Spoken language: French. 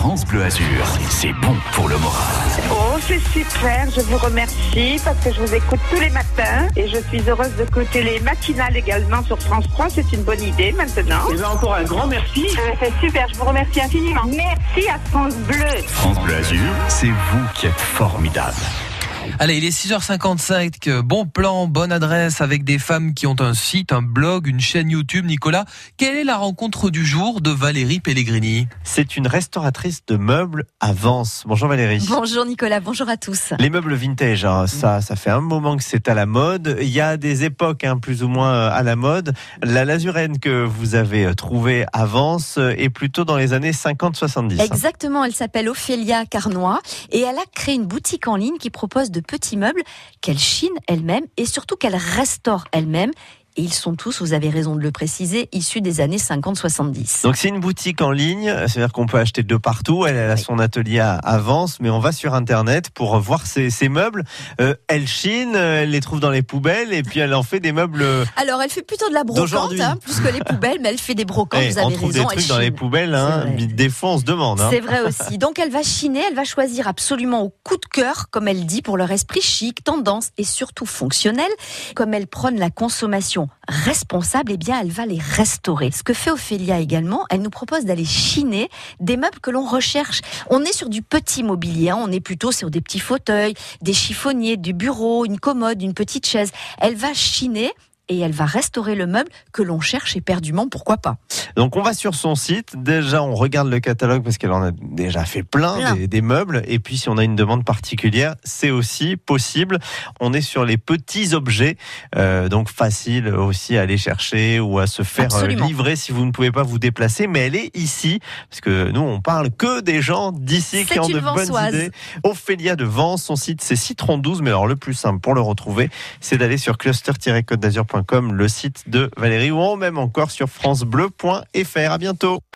France Bleu Azur, c'est bon pour le moral. Oh, c'est super, je vous remercie parce que je vous écoute tous les matins et je suis heureuse de côté les matinales également sur France 3. C'est une bonne idée maintenant. Et bien encore un grand merci. Euh, c'est super, je vous remercie infiniment. Merci à France Bleu. France Bleu Azur, c'est vous qui êtes formidable. Allez, il est 6h55. Bon plan, bonne adresse avec des femmes qui ont un site, un blog, une chaîne YouTube. Nicolas, quelle est la rencontre du jour de Valérie Pellegrini? C'est une restauratrice de meubles à Vence. Bonjour Valérie. Bonjour Nicolas, bonjour à tous. Les meubles vintage, hein, ça, ça fait un moment que c'est à la mode. Il y a des époques hein, plus ou moins euh, à la mode. La Lazurène que vous avez euh, trouvée à Vence euh, est plutôt dans les années 50-70. Exactement, elle s'appelle Ophélia Carnois et elle a créé une boutique en ligne qui propose de petits meubles qu'elle chine elle-même et surtout qu'elle restaure elle-même. Et ils sont tous, vous avez raison de le préciser, issus des années 50-70. Donc c'est une boutique en ligne, c'est-à-dire qu'on peut acheter de partout. Elle, elle a Oui. son atelier à, à Vence, mais on va sur Internet pour voir ses, ses meubles. Euh, elle chine, elle les trouve dans les poubelles et puis elle en fait des meubles. euh, Alors elle fait plutôt de la brocante, hein, plus que les poubelles, mais elle fait des brocantes, eh, vous avez on trouve raison. des trucs dans les poubelles, hein, des fois on se demande. hein. C'est vrai aussi. Donc elle va chiner, elle va choisir absolument au coup de cœur, comme elle dit, pour leur esprit chic, tendance et surtout fonctionnel. Comme elle prône la consommation responsable, eh bien elle va les restaurer. Ce que fait Ophélia également, elle nous propose d'aller chiner des meubles que l'on recherche. On est sur du petit mobilier, hein. on est plutôt sur des petits fauteuils, des chiffonniers, du bureau, une commode, une petite chaise. Elle va chiner et elle va restaurer le meuble que l'on cherche éperdument, pourquoi pas. Donc on va sur son site, déjà on regarde le catalogue parce qu'elle en a déjà fait plein, Plein. Des, des meubles, et puis si on a une demande particulière, c'est aussi possible. On est sur les petits objets, euh, donc facile aussi à aller chercher ou à se faire euh, Absolument. livrer si vous ne pouvez pas vous déplacer, mais elle est ici, parce que nous on parle que des gens d'ici qui ont de bonnes Vensoise. idées. Ophélia de Vence, son site c'est Citron 12, mais alors le plus simple pour le retrouver, c'est d'aller sur cluster-côte d'azur.com, le site de Valérie, ou même encore sur francebleu.fr. À bientôt.